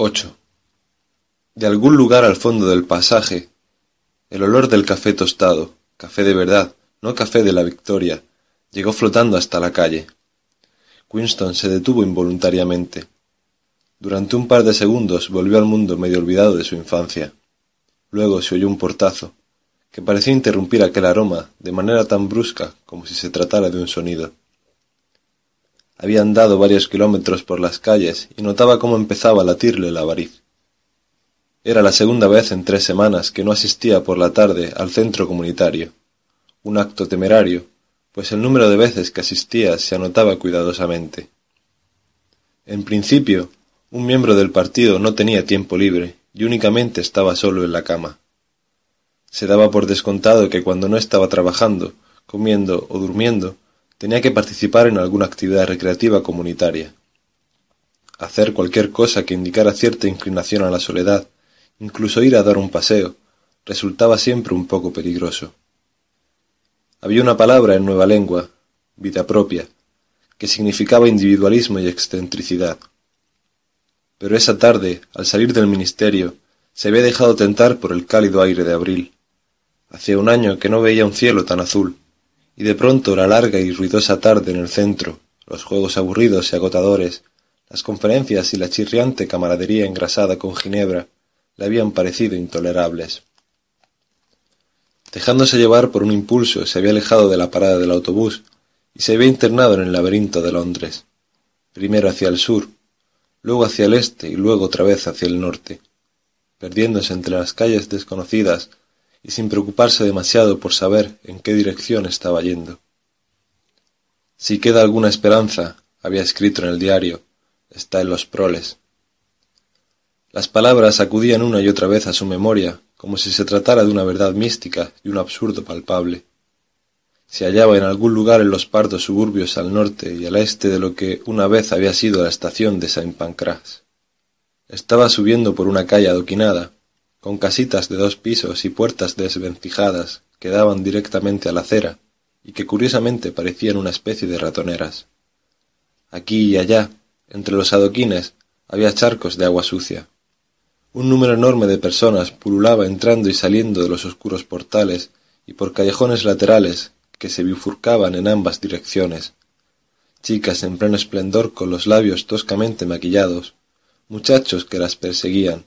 8. De algún lugar al fondo del pasaje, el olor del café tostado, café de verdad, no café de la victoria, llegó flotando hasta la calle. Winston se detuvo involuntariamente. Durante un par de segundos volvió al mundo medio olvidado de su infancia. Luego se oyó un portazo, que parecía interrumpir aquel aroma de manera tan brusca como si se tratara de un sonido. Había andado varios kilómetros por las calles y notaba cómo empezaba a latirle la variz. Era la segunda vez en tres semanas que no asistía por la tarde al centro comunitario. Un acto temerario, pues el número de veces que asistía se anotaba cuidadosamente. En principio, un miembro del partido no tenía tiempo libre y únicamente estaba solo en la cama. Se daba por descontado que cuando no estaba trabajando, comiendo o durmiendo, tenía que participar en alguna actividad recreativa comunitaria. Hacer cualquier cosa que indicara cierta inclinación a la soledad, incluso ir a dar un paseo, resultaba siempre un poco peligroso. Había una palabra en nueva lengua, vida propia, que significaba individualismo y excentricidad. Pero esa tarde, al salir del ministerio, se había dejado tentar por el cálido aire de abril. Hacía un año que no veía un cielo tan azul, y de pronto la larga y ruidosa tarde en el centro, los juegos aburridos y agotadores, las conferencias y la chirriante camaradería engrasada con ginebra le habían parecido intolerables. Dejándose llevar por un impulso, se había alejado de la parada del autobús y se había internado en el laberinto de Londres, primero hacia el sur, luego hacia el este y luego otra vez hacia el norte, perdiéndose entre las calles desconocidas y sin preocuparse demasiado por saber en qué dirección estaba yendo. Si queda alguna esperanza, había escrito en el diario, está en los proles. Las palabras acudían una y otra vez a su memoria, como si se tratara de una verdad mística y un absurdo palpable. Se hallaba en algún lugar en los pardos suburbios al norte y al este de lo que una vez había sido la estación de Saint Pancras. Estaba subiendo por una calle adoquinada, con casitas de dos pisos y puertas desvencijadas que daban directamente a la acera y que curiosamente parecían una especie de ratoneras. Aquí y allá, entre los adoquines, había charcos de agua sucia. Un número enorme de personas pululaba entrando y saliendo de los oscuros portales y por callejones laterales que se bifurcaban en ambas direcciones. Chicas en pleno esplendor con los labios toscamente maquillados, muchachos que las perseguían,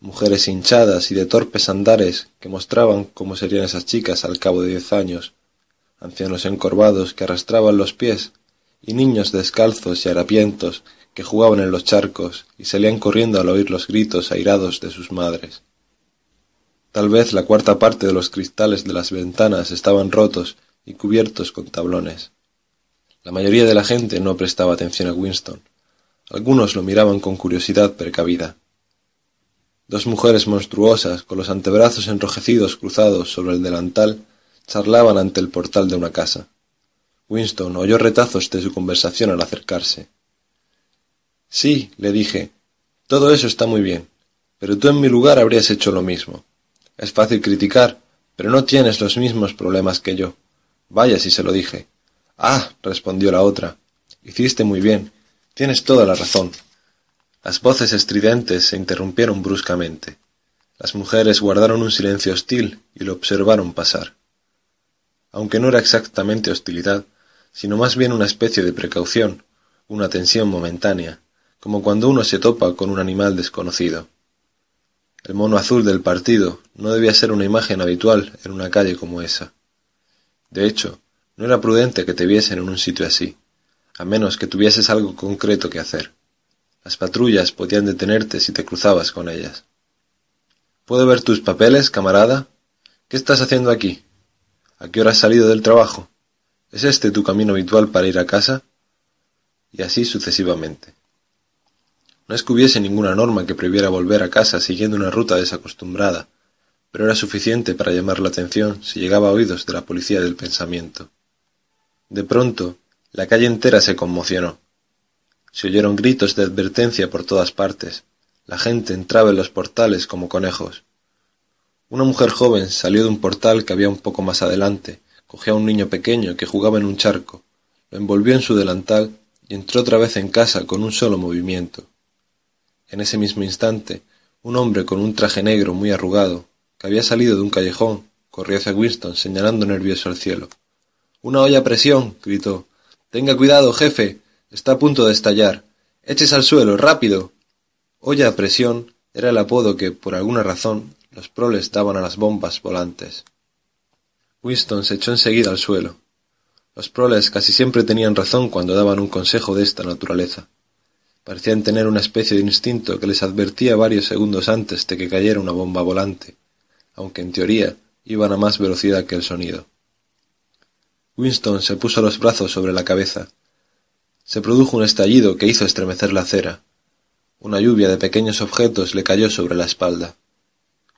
mujeres hinchadas y de torpes andares que mostraban cómo serían esas chicas al cabo de diez años, ancianos encorvados que arrastraban los pies, y niños descalzos y harapientos que jugaban en los charcos y salían corriendo al oír los gritos airados de sus madres. Tal vez la cuarta parte de los cristales de las ventanas estaban rotos y cubiertos con tablones. La mayoría de la gente no prestaba atención a Winston. Algunos lo miraban con curiosidad precavida. Dos mujeres monstruosas, con los antebrazos enrojecidos cruzados sobre el delantal, charlaban ante el portal de una casa. Winston oyó retazos de su conversación al acercarse. Sí, le dije, todo eso está muy bien, pero tú en mi lugar habrías hecho lo mismo. Es fácil criticar, pero no tienes los mismos problemas que yo. Vaya si se lo dije. Ah, respondió la otra. Hiciste muy bien. Tienes toda la razón. Las voces estridentes se interrumpieron bruscamente. Las mujeres guardaron un silencio hostil y lo observaron pasar. Aunque no era exactamente hostilidad, sino más bien una especie de precaución, una tensión momentánea, como cuando uno se topa con un animal desconocido. El mono azul del partido no debía ser una imagen habitual en una calle como esa. De hecho, no era prudente que te viesen en un sitio así, a menos que tuvieses algo concreto que hacer. Las patrullas podían detenerte si te cruzabas con ellas. ¿Puedo ver tus papeles, camarada? ¿Qué estás haciendo aquí? ¿A qué hora has salido del trabajo? ¿Es este tu camino habitual para ir a casa? Y así sucesivamente. No es que hubiese ninguna norma que prohibiera volver a casa siguiendo una ruta desacostumbrada, pero era suficiente para llamar la atención si llegaba a oídos de la policía del pensamiento. De pronto, la calle entera se conmocionó. Se oyeron gritos de advertencia por todas partes. La gente entraba en los portales como conejos. Una mujer joven salió de un portal que había un poco más adelante, cogió a un niño pequeño que jugaba en un charco, lo envolvió en su delantal y entró otra vez en casa con un solo movimiento. En ese mismo instante, un hombre con un traje negro muy arrugado, que había salido de un callejón, corrió hacia Winston señalando nervioso al cielo. Una olla a presión. gritó. Tenga cuidado, jefe. Está a punto de estallar. Eches al suelo, rápido. Olla a presión era el apodo que, por alguna razón, los proles daban a las bombas volantes. Winston se echó enseguida al suelo. Los proles casi siempre tenían razón cuando daban un consejo de esta naturaleza. Parecían tener una especie de instinto que les advertía varios segundos antes de que cayera una bomba volante, aunque en teoría iban a más velocidad que el sonido. Winston se puso los brazos sobre la cabeza. Se produjo un estallido que hizo estremecer la acera. Una lluvia de pequeños objetos le cayó sobre la espalda.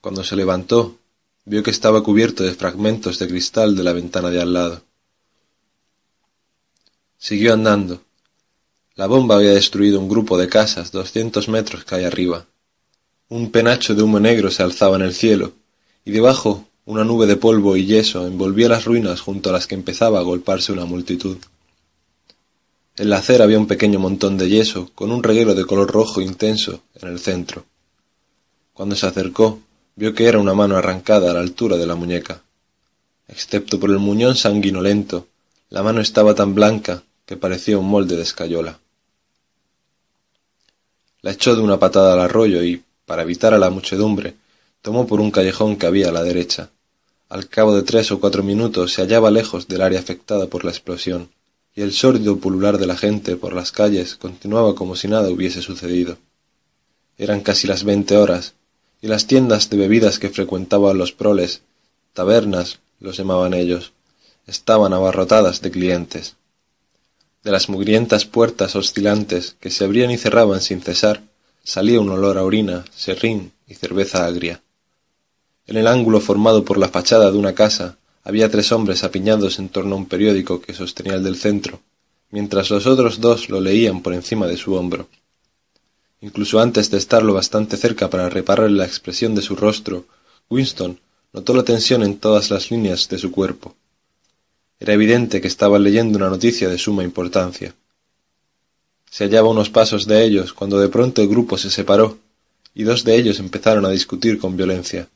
Cuando se levantó, vio que estaba cubierto de fragmentos de cristal de la ventana de al lado. Siguió andando. La bomba había destruido un grupo de casas doscientos metros calle arriba. Un penacho de humo negro se alzaba en el cielo, y debajo una nube de polvo y yeso envolvía las ruinas junto a las que empezaba a golparse una multitud. En la acera había un pequeño montón de yeso con un reguero de color rojo intenso en el centro. Cuando se acercó, vio que era una mano arrancada a la altura de la muñeca. Excepto por el muñón sanguinolento, la mano estaba tan blanca que parecía un molde de escayola. La echó de una patada al arroyo y, para evitar a la muchedumbre, tomó por un callejón que había a la derecha. Al cabo de tres o cuatro minutos se hallaba lejos del área afectada por la explosión, y el sórdido pulular de la gente por las calles continuaba como si nada hubiese sucedido. Eran casi las veinte horas, y las tiendas de bebidas que frecuentaban los proles, tabernas los llamaban ellos, estaban abarrotadas de clientes. De las mugrientas puertas oscilantes que se abrían y cerraban sin cesar, salía un olor a orina, serrín y cerveza agria. En el ángulo formado por la fachada de una casa había tres hombres apiñados en torno a un periódico que sostenía el del centro, mientras los otros dos lo leían por encima de su hombro. Incluso antes de estar lo bastante cerca para reparar la expresión de su rostro, Winston notó la tensión en todas las líneas de su cuerpo. Era evidente que estaban leyendo una noticia de suma importancia. Se hallaba unos pasos de ellos cuando de pronto el grupo se separó y dos de ellos empezaron a discutir con violencia.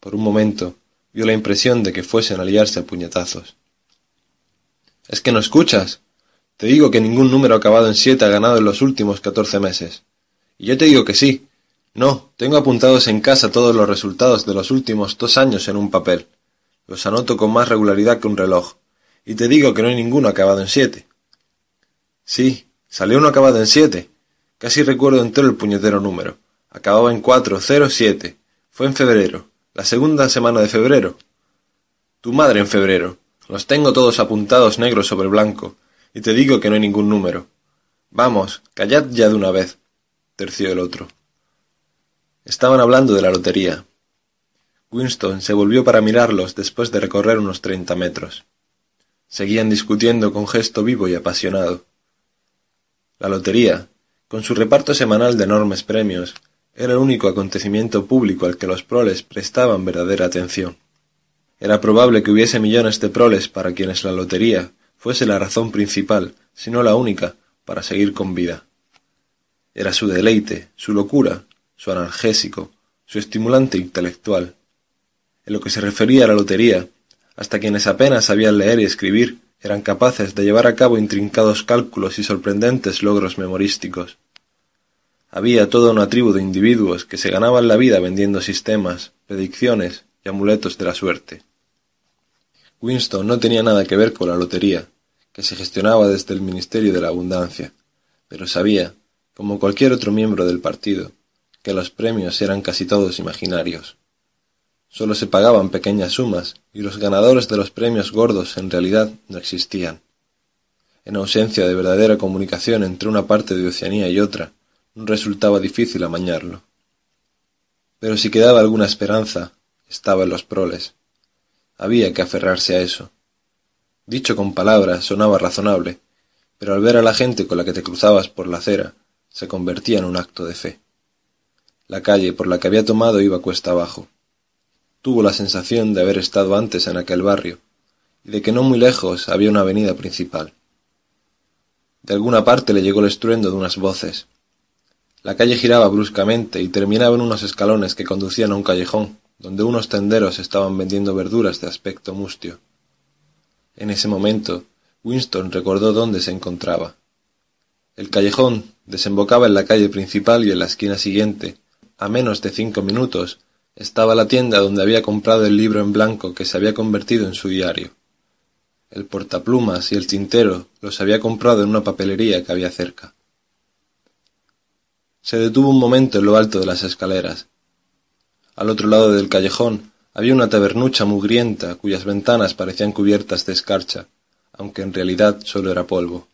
Por un momento vio la impresión de que fuesen a liarse a puñetazos. Es que no escuchas. Te digo que ningún número acabado en siete ha ganado en los últimos catorce meses. Y yo te digo que sí. No, tengo apuntados en casa todos los resultados de los últimos dos años en un papel. Los anoto con más regularidad que un reloj y te digo que no hay ninguno acabado en siete. Sí, salió uno acabado en siete. Casi recuerdo entero el puñetero número. Acababa en cuatro, cero, siete. Fue en febrero, la segunda semana de febrero. Tu madre en febrero. Los tengo todos apuntados negro sobre blanco, y te digo que no hay ningún número. Vamos, callad ya de una vez, terció el otro. Estaban hablando de la lotería. Winston se volvió para mirarlos después de recorrer unos treinta metros. Seguían discutiendo con gesto vivo y apasionado. La lotería, con su reparto semanal de enormes premios, era el único acontecimiento público al que los proles prestaban verdadera atención. Era probable que hubiese millones de proles para quienes la lotería fuese la razón principal, si no la única, para seguir con vida. Era su deleite, su locura, su analgésico, su estimulante intelectual. En lo que se refería a la lotería, hasta quienes apenas sabían leer y escribir eran capaces de llevar a cabo intrincados cálculos y sorprendentes logros memorísticos. Había toda una tribu de individuos que se ganaban la vida vendiendo sistemas, predicciones y amuletos de la suerte. Winston no tenía nada que ver con la lotería, que se gestionaba desde el Ministerio de la Abundancia, pero sabía, como cualquier otro miembro del partido, que los premios eran casi todos imaginarios. Solo se pagaban pequeñas sumas y los ganadores de los premios gordos en realidad no existían. En ausencia de verdadera comunicación entre una parte de Oceanía y otra, resultaba difícil amañarlo. Pero si quedaba alguna esperanza, estaba en los proles. Había que aferrarse a eso. Dicho con palabras sonaba razonable, pero al ver a la gente con la que te cruzabas por la acera, se convertía en un acto de fe. La calle por la que había tomado iba cuesta abajo. Tuvo la sensación de haber estado antes en aquel barrio, y de que no muy lejos había una avenida principal. De alguna parte le llegó el estruendo de unas voces. La calle giraba bruscamente y terminaba en unos escalones que conducían a un callejón, donde unos tenderos estaban vendiendo verduras de aspecto mustio. En ese momento, Winston recordó dónde se encontraba. El callejón desembocaba en la calle principal y en la esquina siguiente, a menos de cinco minutos, estaba la tienda donde había comprado el libro en blanco que se había convertido en su diario. El portaplumas y el tintero los había comprado en una papelería que había cerca. Se detuvo un momento en lo alto de las escaleras. Al otro lado del callejón había una tabernucha mugrienta cuyas ventanas parecían cubiertas de escarcha, aunque en realidad solo era polvo.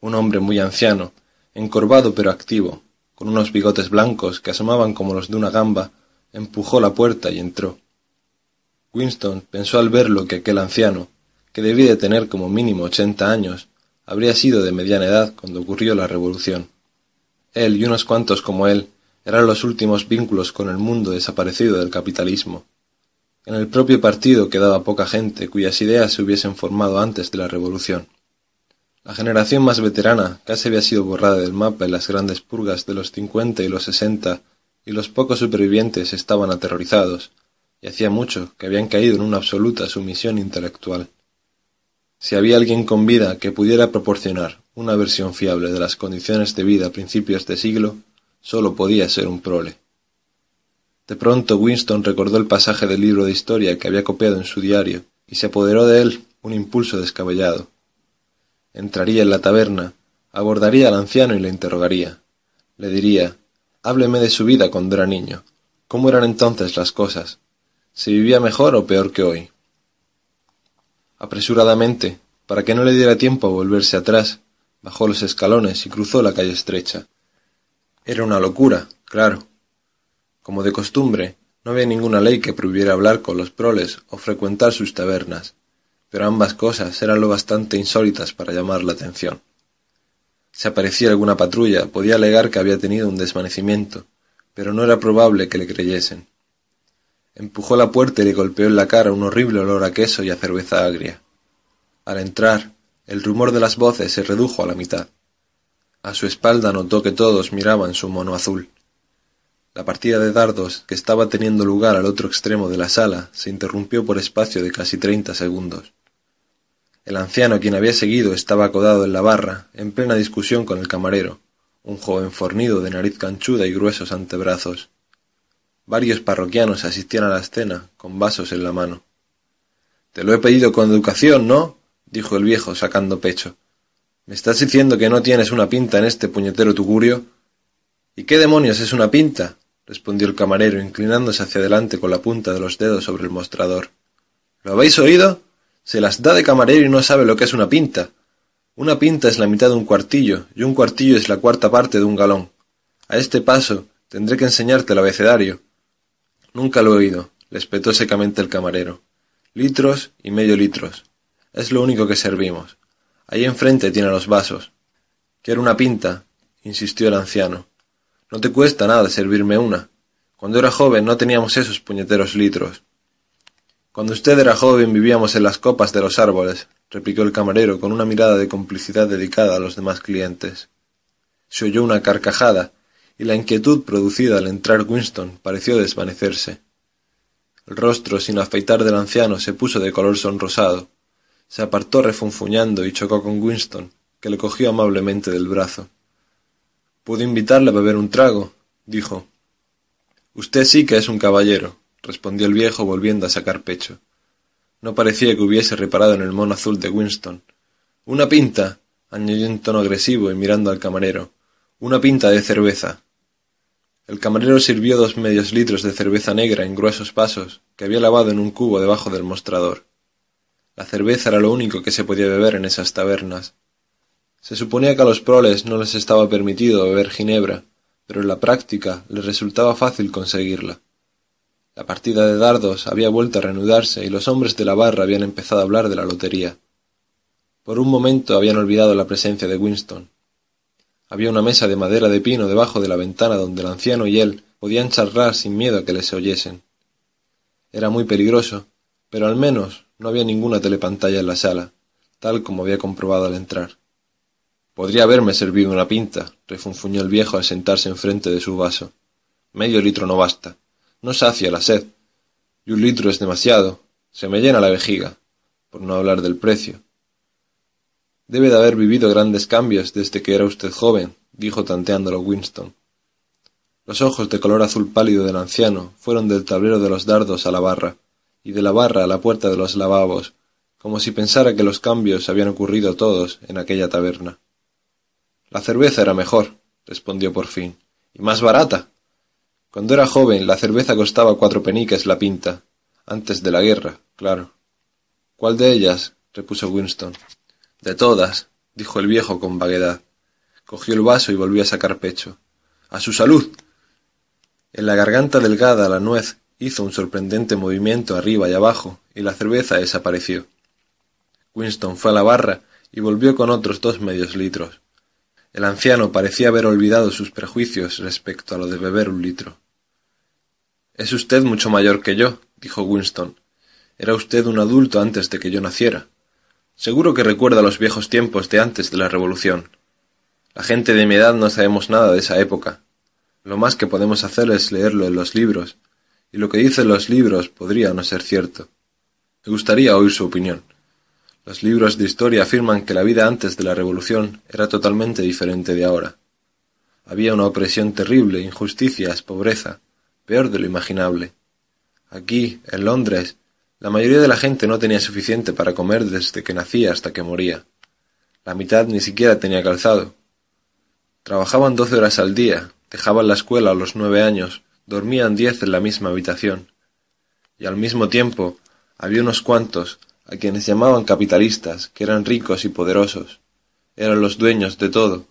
Un hombre muy anciano, encorvado pero activo, con unos bigotes blancos que asomaban como los de una gamba, empujó la puerta y entró. Winston pensó al verlo que aquel anciano, que debía de tener como mínimo ochenta años, habría sido de mediana edad cuando ocurrió la revolución. Él y unos cuantos como él eran los últimos vínculos con el mundo desaparecido del capitalismo. En el propio partido quedaba poca gente cuyas ideas se hubiesen formado antes de la revolución. La generación más veterana casi había sido borrada del mapa en las grandes purgas de los cincuenta y los sesenta, y los pocos supervivientes estaban aterrorizados, y hacía mucho que habían caído en una absoluta sumisión intelectual. Si había alguien con vida que pudiera proporcionar una versión fiable de las condiciones de vida a principios de siglo, sólo podía ser un prole. De pronto Winston recordó el pasaje del libro de historia que había copiado en su diario, y se apoderó de él un impulso descabellado. Entraría en la taberna, abordaría al anciano y le interrogaría. Le diría, hábleme de su vida cuando era niño. ¿Cómo eran entonces las cosas? ¿Se vivía mejor o peor que hoy? Apresuradamente, para que no le diera tiempo a volverse atrás, bajó los escalones y cruzó la calle estrecha. Era una locura, claro. Como de costumbre, no había ninguna ley que prohibiera hablar con los proles o frecuentar sus tabernas, pero ambas cosas eran lo bastante insólitas para llamar la atención. Si aparecía alguna patrulla, podía alegar que había tenido un desvanecimiento, pero no era probable que le creyesen. Empujó la puerta y le golpeó en la cara un horrible olor a queso y a cerveza agria. Al entrar, el rumor de las voces se redujo a la mitad. A su espalda notó que todos miraban su mono azul. La partida de dardos que estaba teniendo lugar al otro extremo de la sala se interrumpió por espacio de casi treinta segundos. El anciano quien había seguido estaba acodado en la barra, en plena discusión con el camarero, un joven fornido de nariz canchuda y gruesos antebrazos. Varios parroquianos asistían a la escena, con vasos en la mano. Te lo he pedido con educación, ¿no? dijo el viejo, sacando pecho. ¿Me estás diciendo que no tienes una pinta en este puñetero tugurio? ¿Y qué demonios es una pinta? respondió el camarero, inclinándose hacia adelante con la punta de los dedos sobre el mostrador. ¿Lo habéis oído? Se las da de camarero y no sabe lo que es una pinta. Una pinta es la mitad de un cuartillo, y un cuartillo es la cuarta parte de un galón. A este paso tendré que enseñarte el abecedario. Nunca lo he oído, le espetó secamente el camarero. Litros y medio litros. Es lo único que servimos. Ahí enfrente tiene los vasos. Quiero una pinta, insistió el anciano. No te cuesta nada servirme una. Cuando era joven no teníamos esos puñeteros litros. Cuando usted era joven vivíamos en las copas de los árboles, replicó el camarero con una mirada de complicidad dedicada a los demás clientes. Se oyó una carcajada, y la inquietud producida al entrar Winston pareció desvanecerse. El rostro sin afeitar del anciano se puso de color sonrosado. Se apartó refunfuñando y chocó con Winston, que le cogió amablemente del brazo. ¿Puedo invitarle a beber un trago? dijo. Usted sí que es un caballero, respondió el viejo volviendo a sacar pecho. No parecía que hubiese reparado en el mono azul de Winston. Una pinta, añadió en tono agresivo y mirando al camarero. Una pinta de cerveza. El camarero sirvió dos medios litros de cerveza negra en gruesos vasos que había lavado en un cubo debajo del mostrador. La cerveza era lo único que se podía beber en esas tabernas. Se suponía que a los proles no les estaba permitido beber ginebra, pero en la práctica les resultaba fácil conseguirla. La partida de dardos había vuelto a reanudarse y los hombres de la barra habían empezado a hablar de la lotería. Por un momento habían olvidado la presencia de Winston. Había una mesa de madera de pino debajo de la ventana donde el anciano y él podían charlar sin miedo a que les oyesen. Era muy peligroso, pero al menos no había ninguna telepantalla en la sala, tal como había comprobado al entrar. Podría haberme servido una pinta, refunfuñó el viejo al sentarse enfrente de su vaso. Medio litro no basta. No sacia la sed. Y un litro es demasiado. Se me llena la vejiga, por no hablar del precio. Debe de haber vivido grandes cambios desde que era usted joven, dijo tanteándolo Winston. Los ojos de color azul pálido del anciano fueron del tablero de los dardos a la barra, y de la barra a la puerta de los lavabos, como si pensara que los cambios habían ocurrido todos en aquella taberna. La cerveza era mejor, respondió por fin, y más barata. Cuando era joven la cerveza costaba cuatro peniques la pinta, antes de la guerra, claro. ¿Cuál de ellas? repuso Winston. De todas, dijo el viejo con vaguedad. Cogió el vaso y volvió a sacar pecho. A su salud. En la garganta delgada la nuez hizo un sorprendente movimiento arriba y abajo, y la cerveza desapareció. Winston fue a la barra y volvió con otros dos medios litros. El anciano parecía haber olvidado sus prejuicios respecto a lo de beber un litro. Es usted mucho mayor que yo, dijo Winston. Era usted un adulto antes de que yo naciera. Seguro que recuerda los viejos tiempos de antes de la Revolución. La gente de mi edad no sabemos nada de esa época. Lo más que podemos hacer es leerlo en los libros, y lo que dicen los libros podría no ser cierto. Me gustaría oír su opinión. Los libros de historia afirman que la vida antes de la Revolución era totalmente diferente de ahora. Había una opresión terrible, injusticias, pobreza, peor de lo imaginable. Aquí, en Londres, la mayoría de la gente no tenía suficiente para comer desde que nacía hasta que moría. La mitad ni siquiera tenía calzado. Trabajaban doce horas al día, dejaban la escuela a los nueve años, dormían diez en la misma habitación. Y al mismo tiempo había unos cuantos a quienes llamaban capitalistas, que eran ricos y poderosos. Eran los dueños de todo.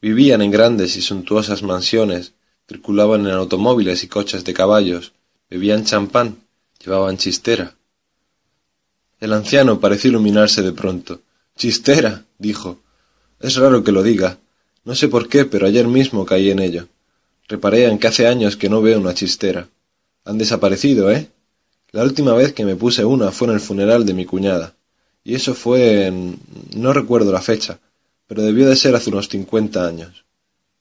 Vivían en grandes y suntuosas mansiones, circulaban en automóviles y coches de caballos, bebían champán, llevaban chistera. El anciano pareció iluminarse de pronto. Chistera, dijo. Es raro que lo diga. No sé por qué, pero ayer mismo caí en ello. Reparé en que hace años que no veo una chistera. Han desaparecido, ¿eh? La última vez que me puse una fue en el funeral de mi cuñada. Y eso fue en... no recuerdo la fecha, pero debió de ser hace unos cincuenta años.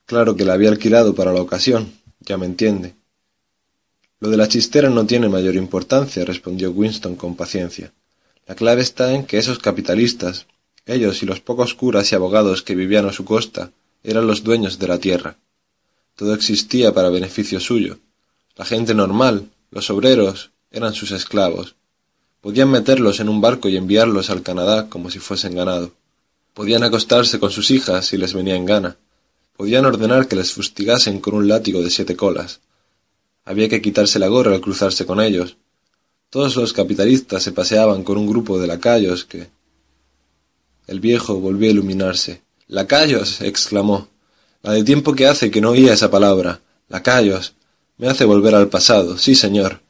Claro que la había alquilado para la ocasión, ya me entiende. Lo de la chistera no tiene mayor importancia, respondió Winston con paciencia. La clave está en que esos capitalistas, ellos y los pocos curas y abogados que vivían a su costa, eran los dueños de la tierra. Todo existía para beneficio suyo. La gente normal, los obreros, eran sus esclavos. Podían meterlos en un barco y enviarlos al Canadá como si fuesen ganado. Podían acostarse con sus hijas si les venía en gana. Podían ordenar que les fustigasen con un látigo de siete colas. Había que quitarse la gorra al cruzarse con ellos. Todos los capitalistas se paseaban con un grupo de lacayos que... El viejo volvió a iluminarse. Lacayos. exclamó. La de tiempo que hace que no oía esa palabra. Lacayos. Me hace volver al pasado. Sí, señor.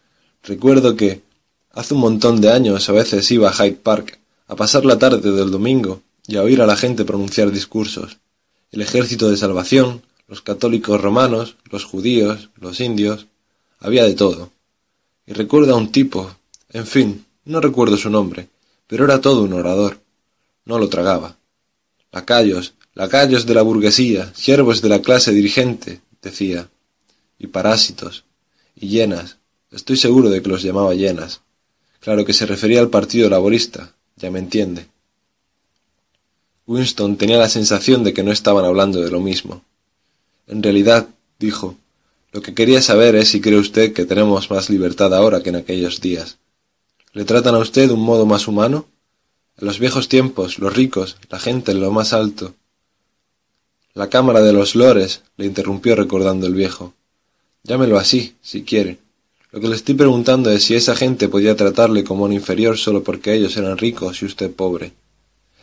Recuerdo que hace un montón de años a veces iba a Hyde Park a pasar la tarde del domingo y a oír a la gente pronunciar discursos. El ejército de salvación, los católicos romanos, los judíos, los indios, había de todo. Y recuerdo a un tipo, en fin, no recuerdo su nombre, pero era todo un orador. No lo tragaba. Lacayos, lacayos de la burguesía, siervos de la clase dirigente, decía, y parásitos, y llenas, estoy seguro de que los llamaba llenas. Claro que se refería al Partido Laborista, ya me entiende. Winston tenía la sensación de que no estaban hablando de lo mismo. En realidad, dijo, lo que quería saber es si cree usted que tenemos más libertad ahora que en aquellos días. ¿Le tratan a usted de un modo más humano? En los viejos tiempos, los ricos, la gente en lo más alto. La Cámara de los Lores, le interrumpió recordando el viejo. Llámelo así, si quiere. Lo que le estoy preguntando es si esa gente podía tratarle como un inferior solo porque ellos eran ricos y usted pobre.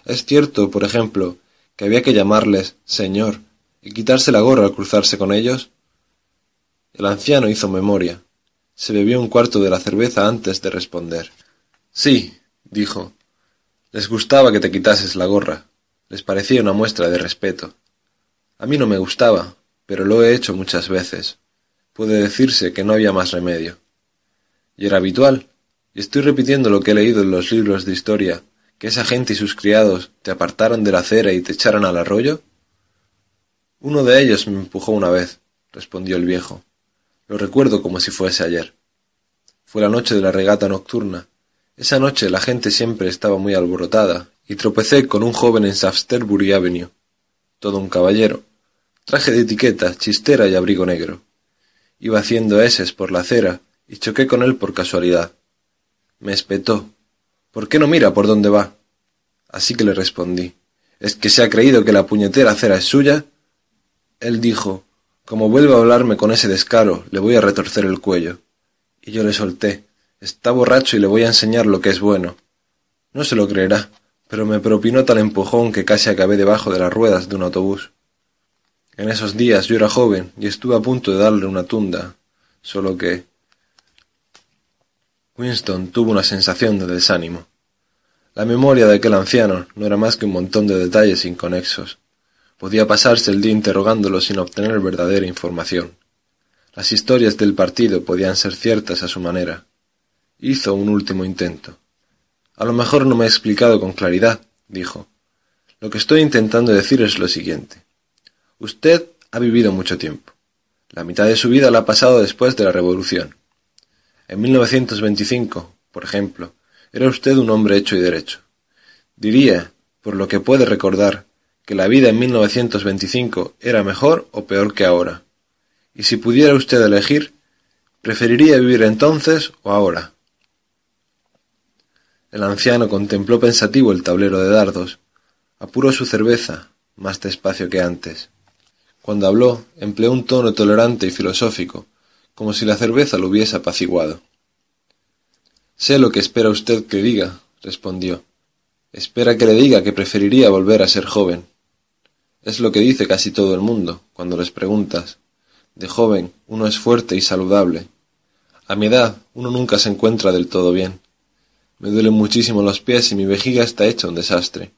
Es cierto, por ejemplo, que había que llamarles señor y quitarse la gorra al cruzarse con ellos? El anciano hizo memoria. Se bebió un cuarto de la cerveza antes de responder. Sí, dijo. Les gustaba que te quitases la gorra. Les parecía una muestra de respeto. A mí no me gustaba, pero lo he hecho muchas veces. Puede decirse que no había más remedio. Y era habitual. Y estoy repitiendo lo que he leído en los libros de historia, que esa gente y sus criados te apartaron de la acera y te echaran al arroyo. Uno de ellos me empujó una vez, respondió el viejo. Lo recuerdo como si fuese ayer. Fue la noche de la regata nocturna. Esa noche la gente siempre estaba muy alborotada, y tropecé con un joven en Shaftesbury Avenue. Todo un caballero. Traje de etiqueta, chistera y abrigo negro. Iba haciendo eses por la acera y choqué con él por casualidad. Me espetó. ¿Por qué no mira por dónde va? Así que le respondí. ¿Es que se ha creído que la puñetera acera es suya? Él dijo, como vuelva a hablarme con ese descaro, le voy a retorcer el cuello. Y yo le solté. Está borracho y le voy a enseñar lo que es bueno. No se lo creerá, pero me propinó tal empujón que casi acabé debajo de las ruedas de un autobús. En esos días yo era joven y estuve a punto de darle una tunda, solo que... Winston tuvo una sensación de desánimo. La memoria de aquel anciano no era más que un montón de detalles inconexos. Podía pasarse el día interrogándolo sin obtener verdadera información. Las historias del partido podían ser ciertas a su manera. Hizo un último intento. A lo mejor no me he explicado con claridad, dijo. Lo que estoy intentando decir es lo siguiente. Usted ha vivido mucho tiempo. La mitad de su vida la ha pasado después de la Revolución. En 1925, por ejemplo, era usted un hombre hecho y derecho. Diría, por lo que puede recordar, que la vida en 1925 era mejor o peor que ahora. Y si pudiera usted elegir, ¿preferiría vivir entonces o ahora? El anciano contempló pensativo el tablero de dardos, apuró su cerveza, más despacio que antes. Cuando habló, empleó un tono tolerante y filosófico, como si la cerveza lo hubiese apaciguado. Sé lo que espera usted que diga, respondió. Espera que le diga que preferiría volver a ser joven. Es lo que dice casi todo el mundo, cuando les preguntas. De joven uno es fuerte y saludable. A mi edad uno nunca se encuentra del todo bien. Me duelen muchísimo los pies y mi vejiga está hecha un desastre.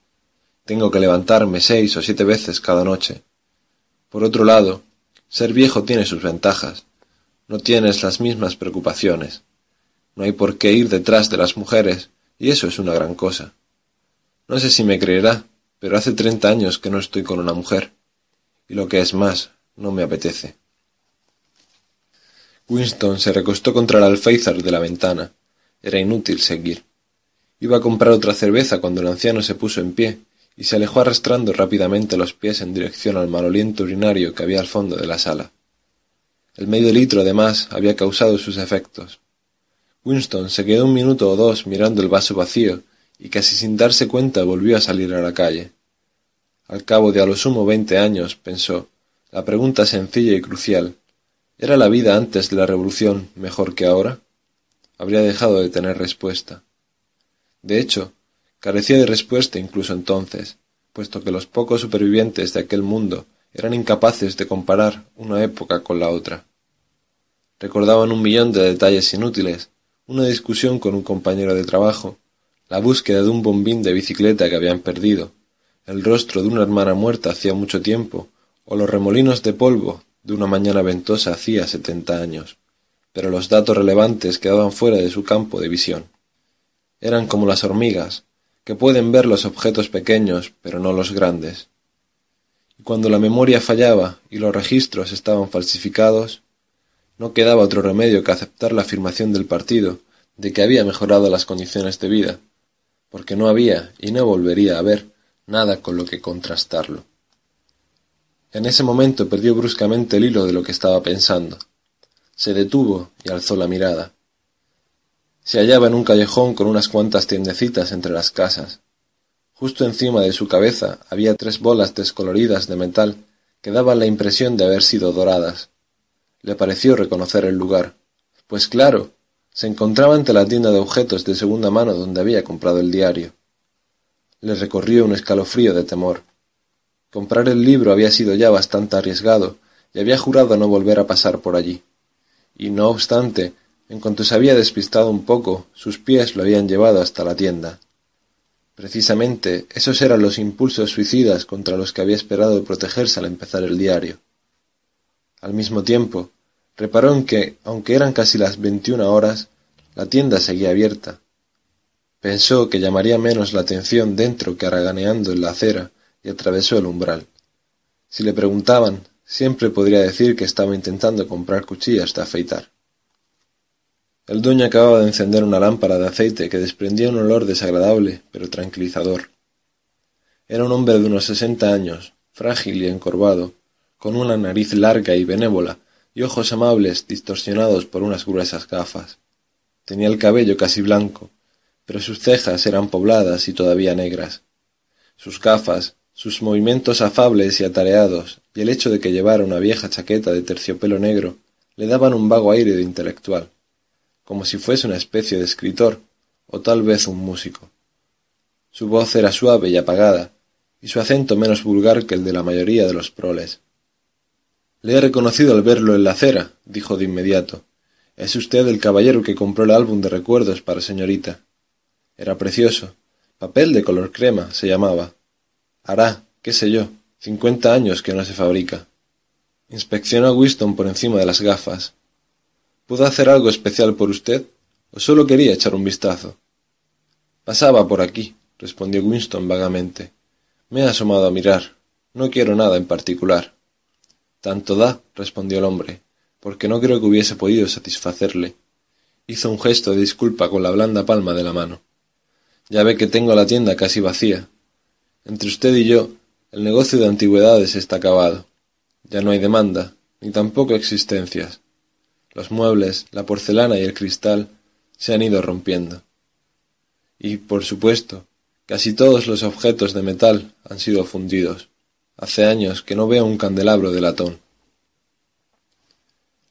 Tengo que levantarme seis o siete veces cada noche. Por otro lado, ser viejo tiene sus ventajas. No tienes las mismas preocupaciones. No hay por qué ir detrás de las mujeres, y eso es una gran cosa. No sé si me creerá, pero hace treinta años que no estoy con una mujer. Y lo que es más, no me apetece. Winston se recostó contra el alféizar de la ventana. Era inútil seguir. Iba a comprar otra cerveza cuando el anciano se puso en pie y se alejó arrastrando rápidamente los pies en dirección al maloliento urinario que había al fondo de la sala. El medio litro de más había causado sus efectos. Winston se quedó un minuto o dos mirando el vaso vacío y casi sin darse cuenta volvió a salir a la calle. Al cabo de a lo sumo veinte años, pensó, la pregunta sencilla y crucial ¿Era la vida antes de la revolución mejor que ahora? Habría dejado de tener respuesta. De hecho, Carecía de respuesta incluso entonces, puesto que los pocos supervivientes de aquel mundo eran incapaces de comparar una época con la otra. Recordaban un millón de detalles inútiles, una discusión con un compañero de trabajo, la búsqueda de un bombín de bicicleta que habían perdido, el rostro de una hermana muerta hacía mucho tiempo, o los remolinos de polvo de una mañana ventosa hacía setenta años, pero los datos relevantes quedaban fuera de su campo de visión. Eran como las hormigas, que pueden ver los objetos pequeños, pero no los grandes. Y cuando la memoria fallaba y los registros estaban falsificados, no quedaba otro remedio que aceptar la afirmación del partido de que había mejorado las condiciones de vida, porque no había y no volvería a haber nada con lo que contrastarlo. En ese momento perdió bruscamente el hilo de lo que estaba pensando. Se detuvo y alzó la mirada. Se hallaba en un callejón con unas cuantas tiendecitas entre las casas. Justo encima de su cabeza había tres bolas descoloridas de metal que daban la impresión de haber sido doradas. Le pareció reconocer el lugar. Pues claro, se encontraba ante la tienda de objetos de segunda mano donde había comprado el diario. Le recorrió un escalofrío de temor. Comprar el libro había sido ya bastante arriesgado, y había jurado no volver a pasar por allí. Y no obstante, en cuanto se había despistado un poco, sus pies lo habían llevado hasta la tienda. Precisamente esos eran los impulsos suicidas contra los que había esperado protegerse al empezar el diario. Al mismo tiempo, reparó en que, aunque eran casi las veintiuna horas, la tienda seguía abierta. Pensó que llamaría menos la atención dentro que haraganeando en la acera y atravesó el umbral. Si le preguntaban, siempre podría decir que estaba intentando comprar cuchillas de afeitar. El dueño acababa de encender una lámpara de aceite que desprendía un olor desagradable, pero tranquilizador. Era un hombre de unos sesenta años, frágil y encorvado, con una nariz larga y benévola y ojos amables distorsionados por unas gruesas gafas. Tenía el cabello casi blanco, pero sus cejas eran pobladas y todavía negras. Sus gafas, sus movimientos afables y atareados, y el hecho de que llevara una vieja chaqueta de terciopelo negro, le daban un vago aire de intelectual como si fuese una especie de escritor, o tal vez un músico. Su voz era suave y apagada, y su acento menos vulgar que el de la mayoría de los proles. Le he reconocido al verlo en la acera, dijo de inmediato. Es usted el caballero que compró el álbum de recuerdos para señorita. Era precioso. Papel de color crema se llamaba. Hará, qué sé yo, cincuenta años que no se fabrica. Inspeccionó a Winston por encima de las gafas, ¿Puedo hacer algo especial por usted? ¿O solo quería echar un vistazo? Pasaba por aquí, respondió Winston vagamente. Me he asomado a mirar. No quiero nada en particular. Tanto da, respondió el hombre, porque no creo que hubiese podido satisfacerle. Hizo un gesto de disculpa con la blanda palma de la mano. Ya ve que tengo la tienda casi vacía. Entre usted y yo, el negocio de antigüedades está acabado. Ya no hay demanda, ni tampoco existencias. Los muebles, la porcelana y el cristal se han ido rompiendo. Y, por supuesto, casi todos los objetos de metal han sido fundidos. Hace años que no veo un candelabro de latón.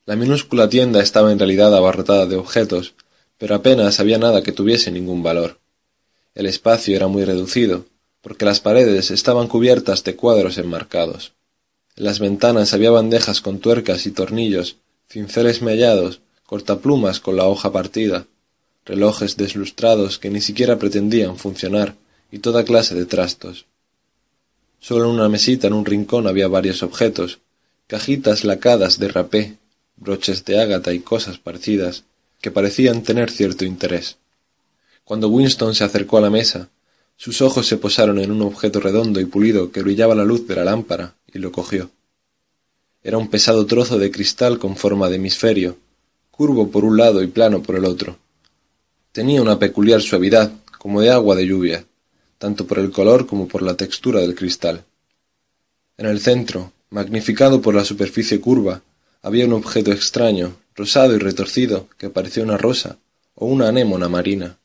La minúscula tienda estaba en realidad abarrotada de objetos, pero apenas había nada que tuviese ningún valor. El espacio era muy reducido, porque las paredes estaban cubiertas de cuadros enmarcados. En las ventanas había bandejas con tuercas y tornillos cinceles mellados, cortaplumas con la hoja partida, relojes deslustrados que ni siquiera pretendían funcionar y toda clase de trastos. Solo en una mesita en un rincón había varios objetos, cajitas lacadas de rapé, broches de ágata y cosas parecidas, que parecían tener cierto interés. Cuando Winston se acercó a la mesa, sus ojos se posaron en un objeto redondo y pulido que brillaba la luz de la lámpara, y lo cogió. Era un pesado trozo de cristal con forma de hemisferio, curvo por un lado y plano por el otro. Tenía una peculiar suavidad, como de agua de lluvia, tanto por el color como por la textura del cristal. En el centro, magnificado por la superficie curva, había un objeto extraño, rosado y retorcido, que parecía una rosa o una anémona marina.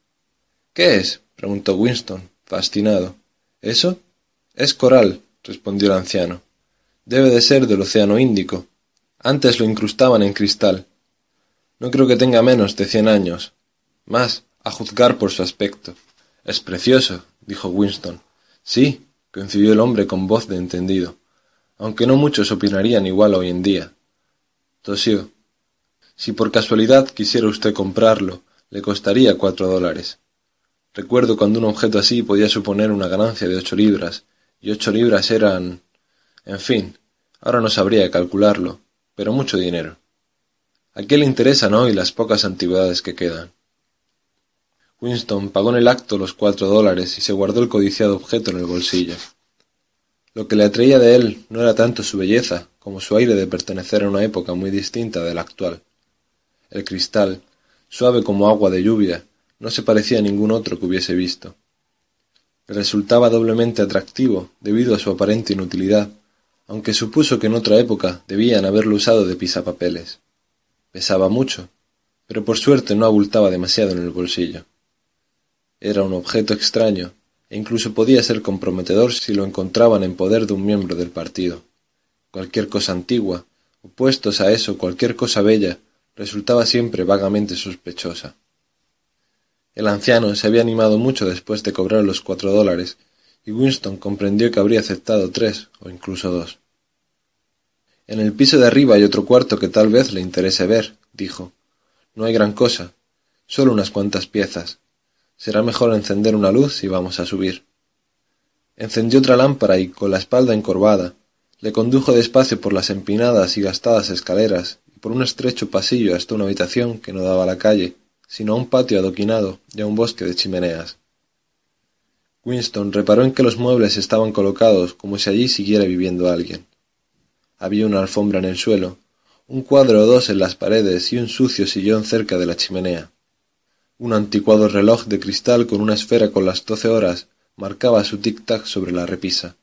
¿Qué es? preguntó Winston, fascinado. ¿Eso? Es coral, respondió el anciano. Debe de ser del Océano Índico. Antes lo incrustaban en cristal. No creo que tenga menos de cien años. Más, a juzgar por su aspecto. Es precioso, dijo Winston. Sí, coincidió el hombre con voz de entendido, aunque no muchos opinarían igual hoy en día. Tosió. Si por casualidad quisiera usted comprarlo, le costaría cuatro dólares. Recuerdo cuando un objeto así podía suponer una ganancia de ocho libras, y ocho libras eran en fin, ahora no sabría calcularlo, pero mucho dinero. ¿A qué le interesan hoy las pocas antigüedades que quedan? Winston pagó en el acto los cuatro dólares y se guardó el codiciado objeto en el bolsillo. Lo que le atraía de él no era tanto su belleza como su aire de pertenecer a una época muy distinta de la actual. El cristal, suave como agua de lluvia, no se parecía a ningún otro que hubiese visto. Resultaba doblemente atractivo debido a su aparente inutilidad aunque supuso que en otra época debían haberlo usado de pisapapeles. Pesaba mucho, pero por suerte no abultaba demasiado en el bolsillo. Era un objeto extraño, e incluso podía ser comprometedor si lo encontraban en poder de un miembro del partido. Cualquier cosa antigua, opuestos a eso cualquier cosa bella, resultaba siempre vagamente sospechosa. El anciano se había animado mucho después de cobrar los cuatro dólares, y Winston comprendió que habría aceptado tres o incluso dos. En el piso de arriba hay otro cuarto que tal vez le interese ver, dijo. No hay gran cosa, solo unas cuantas piezas. Será mejor encender una luz si vamos a subir. Encendió otra lámpara y, con la espalda encorvada, le condujo despacio por las empinadas y gastadas escaleras y por un estrecho pasillo hasta una habitación que no daba a la calle, sino a un patio adoquinado y a un bosque de chimeneas. Winston reparó en que los muebles estaban colocados como si allí siguiera viviendo alguien. Había una alfombra en el suelo, un cuadro o dos en las paredes y un sucio sillón cerca de la chimenea. Un anticuado reloj de cristal con una esfera con las doce horas marcaba su tic-tac sobre la repisa.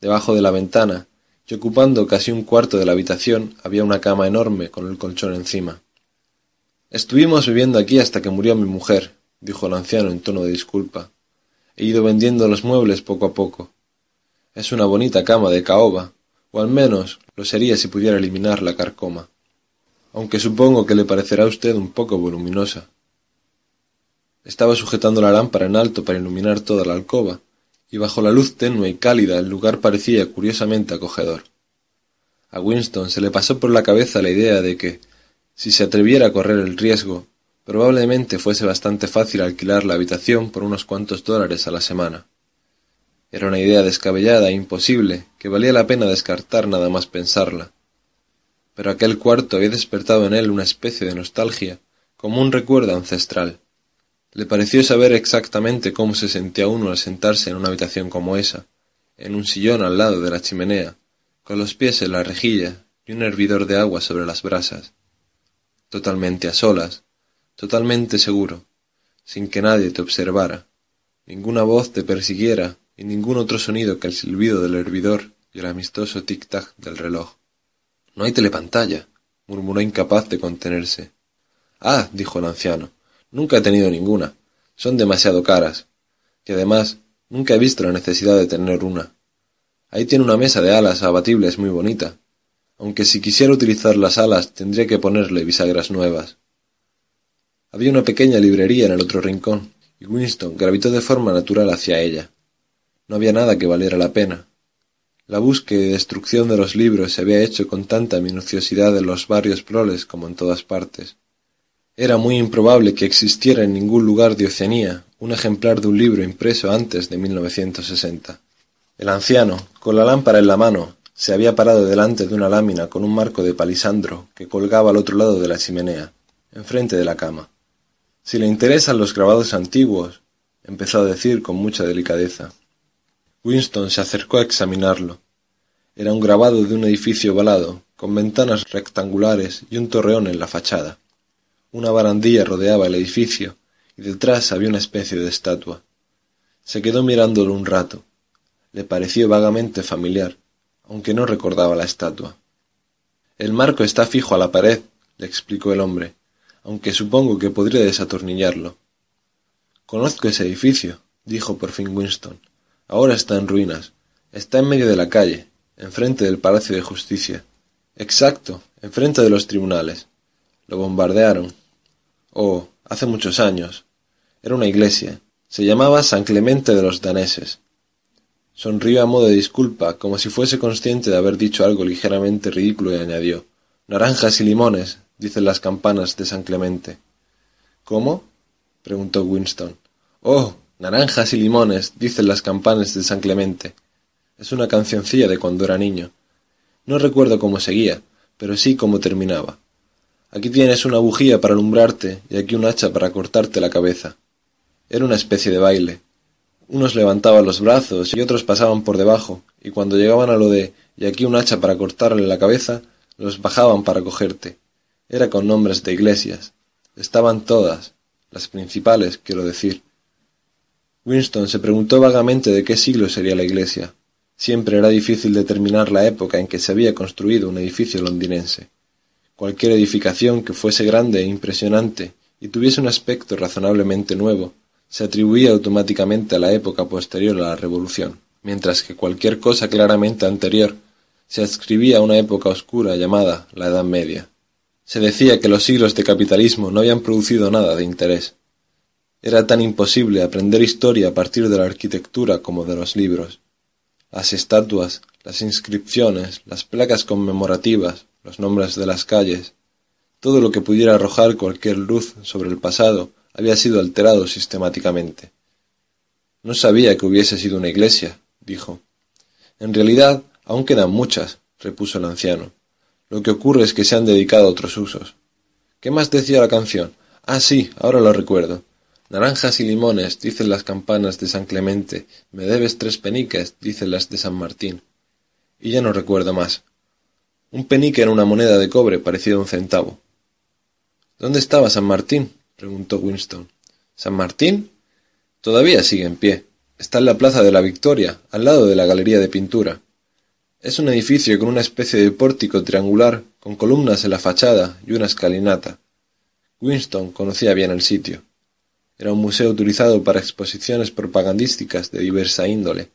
Debajo de la ventana, y ocupando casi un cuarto de la habitación, había una cama enorme con el colchón encima. Estuvimos viviendo aquí hasta que murió mi mujer, dijo el anciano en tono de disculpa. He ido vendiendo los muebles poco a poco. Es una bonita cama de caoba, o al menos lo sería si pudiera eliminar la carcoma. Aunque supongo que le parecerá a usted un poco voluminosa. Estaba sujetando la lámpara en alto para iluminar toda la alcoba, y bajo la luz tenue y cálida el lugar parecía curiosamente acogedor. A Winston se le pasó por la cabeza la idea de que, si se atreviera a correr el riesgo, Probablemente fuese bastante fácil alquilar la habitación por unos cuantos dólares a la semana. Era una idea descabellada e imposible, que valía la pena descartar nada más pensarla. Pero aquel cuarto había despertado en él una especie de nostalgia, como un recuerdo ancestral. Le pareció saber exactamente cómo se sentía uno al sentarse en una habitación como esa, en un sillón al lado de la chimenea, con los pies en la rejilla y un hervidor de agua sobre las brasas. Totalmente a solas, totalmente seguro, sin que nadie te observara, ninguna voz te persiguiera y ningún otro sonido que el silbido del hervidor y el amistoso tic-tac del reloj. No hay telepantalla, murmuró incapaz de contenerse. Ah, dijo el anciano, nunca he tenido ninguna. Son demasiado caras. Y además, nunca he visto la necesidad de tener una. Ahí tiene una mesa de alas abatibles muy bonita, aunque si quisiera utilizar las alas tendría que ponerle bisagras nuevas. Había una pequeña librería en el otro rincón, y Winston gravitó de forma natural hacia ella. No había nada que valiera la pena. La búsqueda y destrucción de los libros se había hecho con tanta minuciosidad en los barrios proles como en todas partes. Era muy improbable que existiera en ningún lugar de Oceanía un ejemplar de un libro impreso antes de 1960. El anciano, con la lámpara en la mano, se había parado delante de una lámina con un marco de palisandro que colgaba al otro lado de la chimenea, enfrente de la cama. Si le interesan los grabados antiguos, empezó a decir con mucha delicadeza. Winston se acercó a examinarlo. Era un grabado de un edificio ovalado, con ventanas rectangulares y un torreón en la fachada. Una barandilla rodeaba el edificio, y detrás había una especie de estatua. Se quedó mirándolo un rato. Le pareció vagamente familiar, aunque no recordaba la estatua. El marco está fijo a la pared, le explicó el hombre, aunque supongo que podría desatornillarlo. Conozco ese edificio, dijo por fin Winston. Ahora está en ruinas. Está en medio de la calle, enfrente del Palacio de Justicia. Exacto, enfrente de los tribunales. Lo bombardearon. Oh, hace muchos años. Era una iglesia. Se llamaba San Clemente de los daneses. Sonrió a modo de disculpa, como si fuese consciente de haber dicho algo ligeramente ridículo y añadió Naranjas y limones, dicen las campanas de San Clemente. ¿Cómo? preguntó Winston. Oh, naranjas y limones, dicen las campanas de San Clemente. Es una cancioncilla de cuando era niño. No recuerdo cómo seguía, pero sí cómo terminaba. Aquí tienes una bujía para alumbrarte y aquí un hacha para cortarte la cabeza. Era una especie de baile. Unos levantaban los brazos y otros pasaban por debajo, y cuando llegaban a lo de y aquí un hacha para cortarle la cabeza, los bajaban para cogerte. Era con nombres de iglesias. Estaban todas, las principales, quiero decir. Winston se preguntó vagamente de qué siglo sería la iglesia. Siempre era difícil determinar la época en que se había construido un edificio londinense. Cualquier edificación que fuese grande e impresionante y tuviese un aspecto razonablemente nuevo, se atribuía automáticamente a la época posterior a la Revolución, mientras que cualquier cosa claramente anterior se adscribía a una época oscura llamada la Edad Media. Se decía que los siglos de capitalismo no habían producido nada de interés. Era tan imposible aprender historia a partir de la arquitectura como de los libros. Las estatuas, las inscripciones, las placas conmemorativas, los nombres de las calles, todo lo que pudiera arrojar cualquier luz sobre el pasado había sido alterado sistemáticamente. No sabía que hubiese sido una iglesia, dijo. En realidad, aún quedan muchas, repuso el anciano. Lo que ocurre es que se han dedicado a otros usos. ¿Qué más decía la canción? Ah, sí, ahora lo recuerdo. Naranjas y limones, dicen las campanas de San Clemente. Me debes tres peniques, dicen las de San Martín. Y ya no recuerdo más. Un penique era una moneda de cobre parecida a un centavo. ¿Dónde estaba San Martín? preguntó Winston. ¿San Martín? Todavía sigue en pie. Está en la Plaza de la Victoria, al lado de la Galería de Pintura. Es un edificio con una especie de pórtico triangular, con columnas en la fachada y una escalinata. Winston conocía bien el sitio. Era un museo utilizado para exposiciones propagandísticas de diversa índole,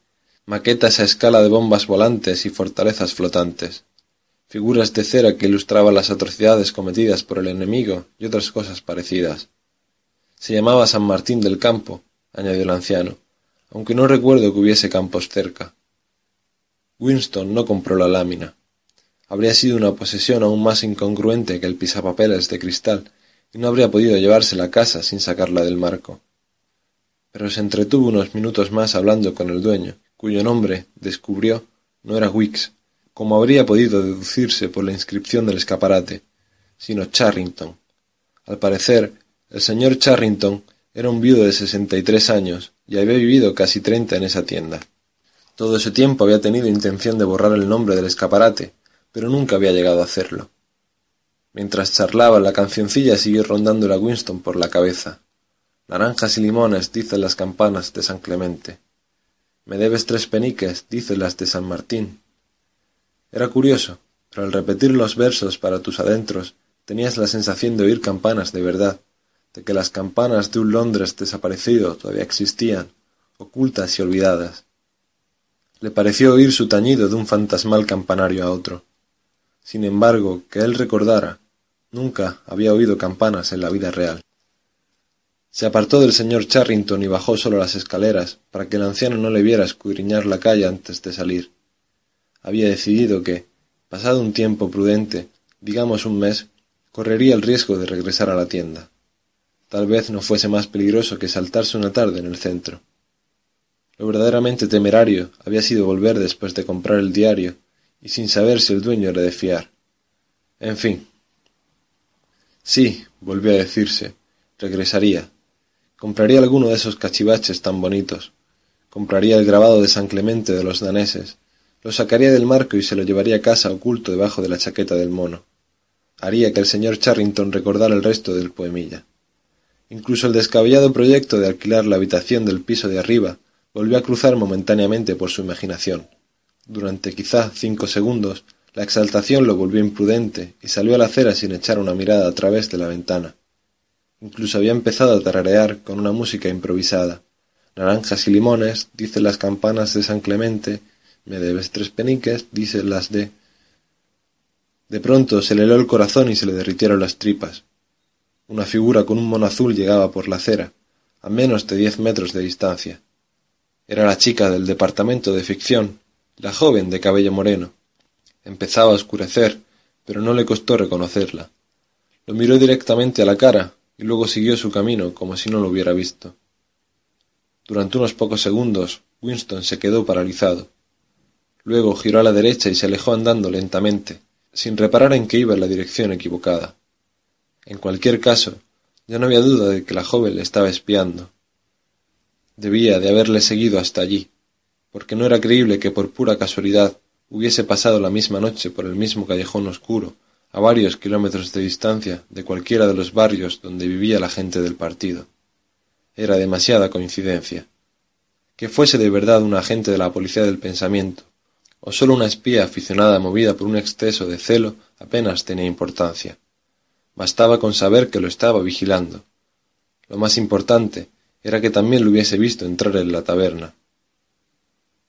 maquetas a escala de bombas volantes y fortalezas flotantes, figuras de cera que ilustraban las atrocidades cometidas por el enemigo y otras cosas parecidas. Se llamaba San Martín del Campo, añadió el anciano, aunque no recuerdo que hubiese campos cerca. Winston no compró la lámina. Habría sido una posesión aún más incongruente que el pisapapeles de cristal y no habría podido llevársela a casa sin sacarla del marco. Pero se entretuvo unos minutos más hablando con el dueño, cuyo nombre, descubrió, no era Wicks, como habría podido deducirse por la inscripción del escaparate, sino Charrington. Al parecer, el señor Charrington era un viudo de sesenta y tres años y había vivido casi treinta en esa tienda. Todo ese tiempo había tenido intención de borrar el nombre del escaparate, pero nunca había llegado a hacerlo. Mientras charlaba, la cancioncilla siguió rondándole a Winston por la cabeza. Naranjas y limones, dicen las campanas de San Clemente. Me debes tres peniques, dicen las de San Martín. Era curioso, pero al repetir los versos para tus adentros, tenías la sensación de oír campanas de verdad, de que las campanas de un Londres desaparecido todavía existían, ocultas y olvidadas. Le pareció oír su tañido de un fantasmal campanario a otro. Sin embargo, que él recordara, Nunca había oído campanas en la vida real. Se apartó del señor Charrington y bajó solo las escaleras para que el anciano no le viera escudriñar la calle antes de salir. Había decidido que, pasado un tiempo prudente, digamos un mes, correría el riesgo de regresar a la tienda. Tal vez no fuese más peligroso que saltarse una tarde en el centro. Lo verdaderamente temerario había sido volver después de comprar el diario y sin saber si el dueño era de fiar. En fin, Sí, volvió a decirse, regresaría. Compraría alguno de esos cachivaches tan bonitos. Compraría el grabado de San Clemente de los daneses. Lo sacaría del marco y se lo llevaría a casa oculto debajo de la chaqueta del mono. Haría que el señor Charrington recordara el resto del poemilla. Incluso el descabellado proyecto de alquilar la habitación del piso de arriba volvió a cruzar momentáneamente por su imaginación. Durante quizá cinco segundos la exaltación lo volvió imprudente y salió a la acera sin echar una mirada a través de la ventana. Incluso había empezado a tararear con una música improvisada. Naranjas y limones, dicen las campanas de San Clemente, me debes tres peniques, dicen las de... De pronto se le heló el corazón y se le derritieron las tripas. Una figura con un mono azul llegaba por la acera, a menos de diez metros de distancia. Era la chica del departamento de ficción, la joven de cabello moreno. Empezaba a oscurecer, pero no le costó reconocerla. Lo miró directamente a la cara y luego siguió su camino como si no lo hubiera visto. Durante unos pocos segundos Winston se quedó paralizado. Luego giró a la derecha y se alejó andando lentamente, sin reparar en que iba en la dirección equivocada. En cualquier caso, ya no había duda de que la joven le estaba espiando. Debía de haberle seguido hasta allí, porque no era creíble que por pura casualidad hubiese pasado la misma noche por el mismo callejón oscuro, a varios kilómetros de distancia de cualquiera de los barrios donde vivía la gente del partido. Era demasiada coincidencia. Que fuese de verdad un agente de la policía del pensamiento, o sólo una espía aficionada movida por un exceso de celo, apenas tenía importancia. Bastaba con saber que lo estaba vigilando. Lo más importante era que también lo hubiese visto entrar en la taberna.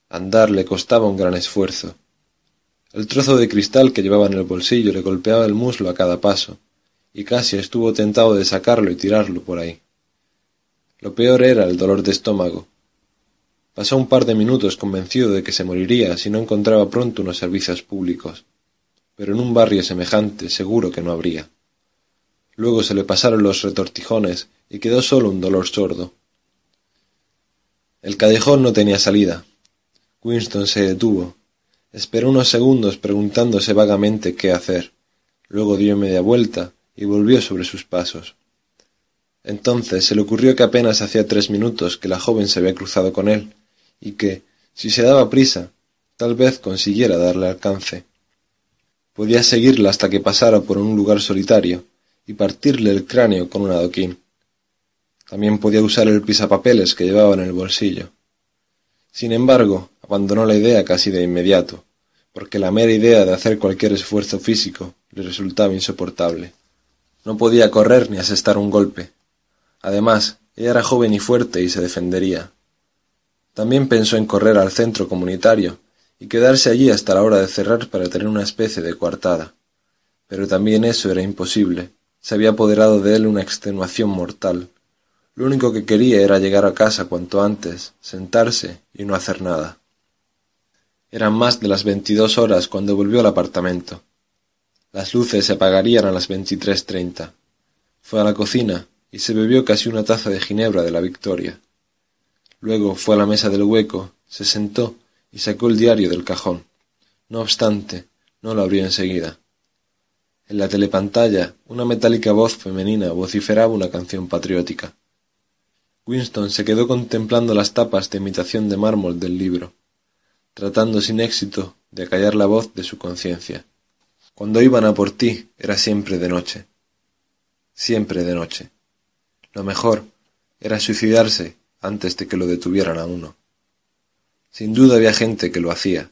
Andar le costaba un gran esfuerzo, el trozo de cristal que llevaba en el bolsillo le golpeaba el muslo a cada paso, y casi estuvo tentado de sacarlo y tirarlo por ahí. Lo peor era el dolor de estómago. Pasó un par de minutos convencido de que se moriría si no encontraba pronto unos servicios públicos, pero en un barrio semejante seguro que no habría. Luego se le pasaron los retortijones y quedó solo un dolor sordo. El callejón no tenía salida. Winston se detuvo. Esperó unos segundos preguntándose vagamente qué hacer. Luego dio media vuelta y volvió sobre sus pasos. Entonces se le ocurrió que apenas hacía tres minutos que la joven se había cruzado con él, y que, si se daba prisa, tal vez consiguiera darle alcance. Podía seguirla hasta que pasara por un lugar solitario y partirle el cráneo con un adoquín. También podía usar el pisapapeles que llevaba en el bolsillo. Sin embargo, abandonó la idea casi de inmediato, porque la mera idea de hacer cualquier esfuerzo físico le resultaba insoportable. No podía correr ni asestar un golpe. Además, ella era joven y fuerte y se defendería. También pensó en correr al centro comunitario y quedarse allí hasta la hora de cerrar para tener una especie de coartada. Pero también eso era imposible. Se había apoderado de él una extenuación mortal. Lo único que quería era llegar a casa cuanto antes, sentarse y no hacer nada. Eran más de las veintidós horas cuando volvió al apartamento. Las luces se apagarían a las veintitrés treinta. Fue a la cocina y se bebió casi una taza de ginebra de la Victoria. Luego fue a la mesa del hueco, se sentó y sacó el diario del cajón. No obstante, no lo abrió enseguida. En la telepantalla, una metálica voz femenina vociferaba una canción patriótica. Winston se quedó contemplando las tapas de imitación de mármol del libro, tratando sin éxito de acallar la voz de su conciencia. Cuando iban a por ti era siempre de noche. Siempre de noche. Lo mejor era suicidarse antes de que lo detuvieran a uno. Sin duda había gente que lo hacía.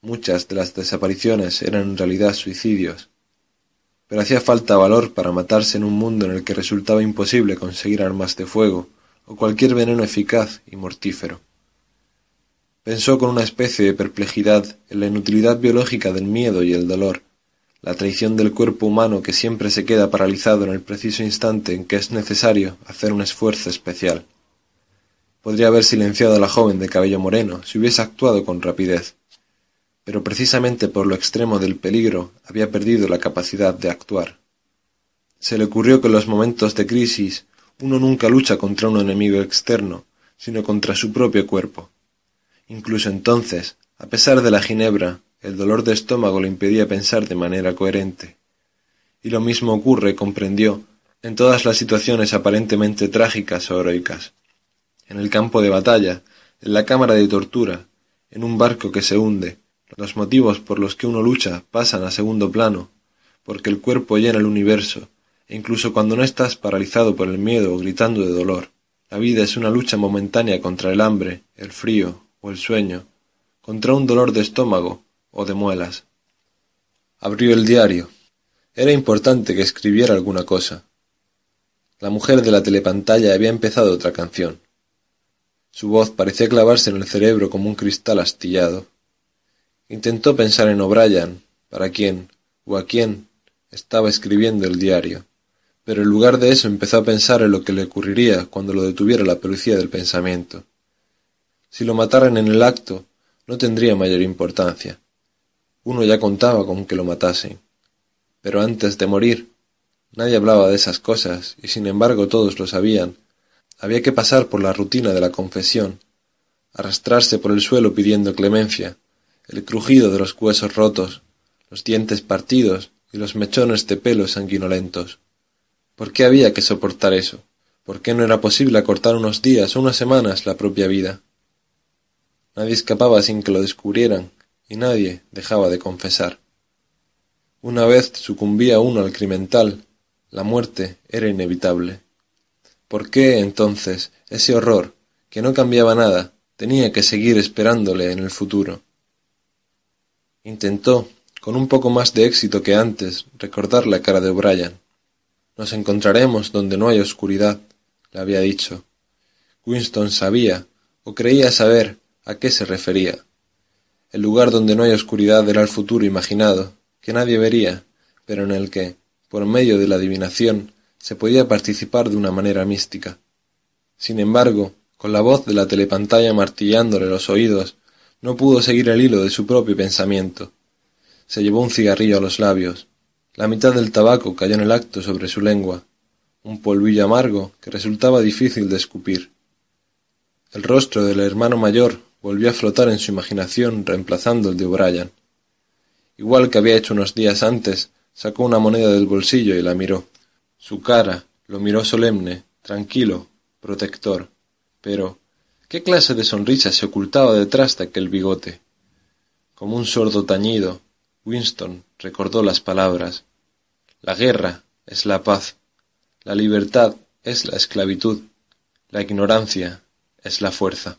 Muchas de las desapariciones eran en realidad suicidios. Pero hacía falta valor para matarse en un mundo en el que resultaba imposible conseguir armas de fuego o cualquier veneno eficaz y mortífero. Pensó con una especie de perplejidad en la inutilidad biológica del miedo y el dolor, la traición del cuerpo humano que siempre se queda paralizado en el preciso instante en que es necesario hacer un esfuerzo especial. Podría haber silenciado a la joven de cabello moreno si hubiese actuado con rapidez, pero precisamente por lo extremo del peligro había perdido la capacidad de actuar. Se le ocurrió que en los momentos de crisis uno nunca lucha contra un enemigo externo, sino contra su propio cuerpo. Incluso entonces, a pesar de la ginebra, el dolor de estómago le impedía pensar de manera coherente. Y lo mismo ocurre, comprendió, en todas las situaciones aparentemente trágicas o heroicas. En el campo de batalla, en la cámara de tortura, en un barco que se hunde, los motivos por los que uno lucha pasan a segundo plano, porque el cuerpo llena el universo, e incluso cuando no estás paralizado por el miedo o gritando de dolor, la vida es una lucha momentánea contra el hambre, el frío, o el sueño, contra un dolor de estómago o de muelas. Abrió el diario. Era importante que escribiera alguna cosa. La mujer de la telepantalla había empezado otra canción. Su voz parecía clavarse en el cerebro como un cristal astillado. Intentó pensar en O'Brien, para quién o a quién estaba escribiendo el diario, pero en lugar de eso empezó a pensar en lo que le ocurriría cuando lo detuviera la policía del pensamiento. Si lo mataran en el acto, no tendría mayor importancia. Uno ya contaba con que lo matasen. Pero antes de morir, nadie hablaba de esas cosas, y sin embargo todos lo sabían. Había que pasar por la rutina de la confesión, arrastrarse por el suelo pidiendo clemencia, el crujido de los huesos rotos, los dientes partidos y los mechones de pelo sanguinolentos. ¿Por qué había que soportar eso? ¿Por qué no era posible acortar unos días unas semanas la propia vida? Nadie escapaba sin que lo descubrieran, y nadie dejaba de confesar. Una vez sucumbía uno al crimental, la muerte era inevitable. ¿Por qué, entonces, ese horror, que no cambiaba nada, tenía que seguir esperándole en el futuro? Intentó, con un poco más de éxito que antes, recordar la cara de O'Brien. Nos encontraremos donde no hay oscuridad, le había dicho. Winston sabía, o creía saber, a qué se refería. El lugar donde no hay oscuridad era el futuro imaginado, que nadie vería, pero en el que, por medio de la adivinación, se podía participar de una manera mística. Sin embargo, con la voz de la telepantalla martillándole los oídos, no pudo seguir el hilo de su propio pensamiento. Se llevó un cigarrillo a los labios. La mitad del tabaco cayó en el acto sobre su lengua, un polvillo amargo que resultaba difícil de escupir. El rostro del hermano mayor volvió a flotar en su imaginación reemplazando el de O'Brien. Igual que había hecho unos días antes, sacó una moneda del bolsillo y la miró. Su cara lo miró solemne, tranquilo, protector. Pero, ¿qué clase de sonrisa se ocultaba detrás de aquel bigote? Como un sordo tañido, Winston recordó las palabras. La guerra es la paz, la libertad es la esclavitud, la ignorancia es la fuerza.